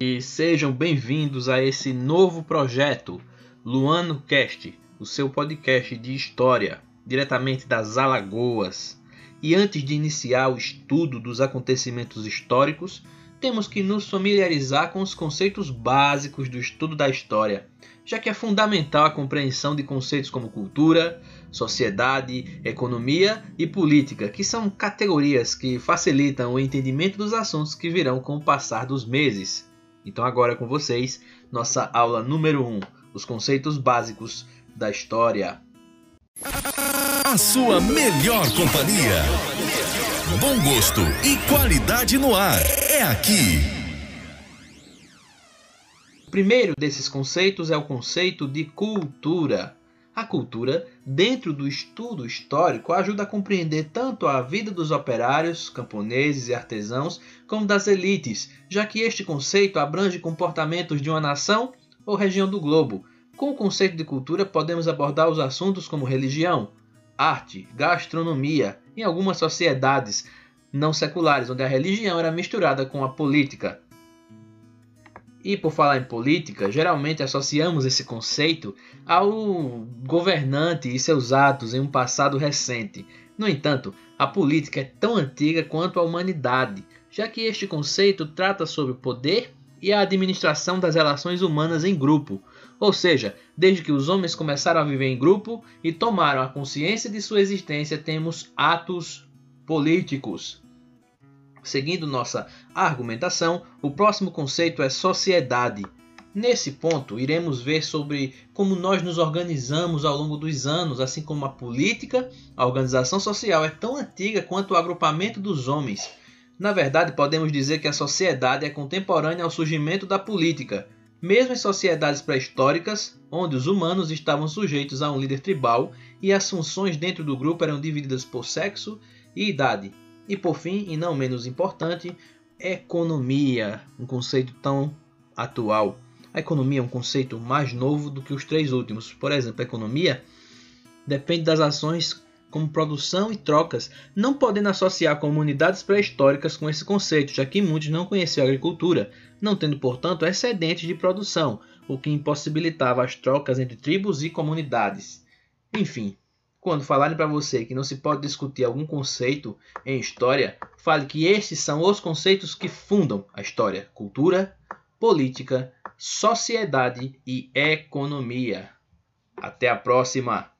E sejam bem-vindos a esse novo projeto, Luano Cast, o seu podcast de história, diretamente das Alagoas. E antes de iniciar o estudo dos acontecimentos históricos, temos que nos familiarizar com os conceitos básicos do estudo da história, já que é fundamental a compreensão de conceitos como cultura, sociedade, economia e política, que são categorias que facilitam o entendimento dos assuntos que virão com o passar dos meses. Então, agora com vocês, nossa aula número 1, os conceitos básicos da história. A sua melhor companhia. Bom gosto e qualidade no ar. É aqui. O primeiro desses conceitos é o conceito de cultura. A cultura, dentro do estudo histórico, ajuda a compreender tanto a vida dos operários, camponeses e artesãos, como das elites, já que este conceito abrange comportamentos de uma nação ou região do globo. Com o conceito de cultura, podemos abordar os assuntos como religião, arte, gastronomia, em algumas sociedades não seculares, onde a religião era misturada com a política. E por falar em política, geralmente associamos esse conceito ao governante e seus atos em um passado recente. No entanto, a política é tão antiga quanto a humanidade, já que este conceito trata sobre o poder e a administração das relações humanas em grupo, ou seja, desde que os homens começaram a viver em grupo e tomaram a consciência de sua existência, temos atos políticos. Seguindo nossa argumentação, o próximo conceito é sociedade. Nesse ponto, iremos ver sobre como nós nos organizamos ao longo dos anos, assim como a política, a organização social é tão antiga quanto o agrupamento dos homens. Na verdade, podemos dizer que a sociedade é contemporânea ao surgimento da política, mesmo em sociedades pré-históricas, onde os humanos estavam sujeitos a um líder tribal e as funções dentro do grupo eram divididas por sexo e idade. E por fim, e não menos importante, economia, um conceito tão atual. A economia é um conceito mais novo do que os três últimos. Por exemplo, a economia depende das ações como produção e trocas, não podendo associar comunidades pré-históricas com esse conceito, já que muitos não conheciam a agricultura, não tendo, portanto, excedentes de produção, o que impossibilitava as trocas entre tribos e comunidades. Enfim, quando falarem para você que não se pode discutir algum conceito em história, fale que estes são os conceitos que fundam a história: cultura, política, sociedade e economia. Até a próxima!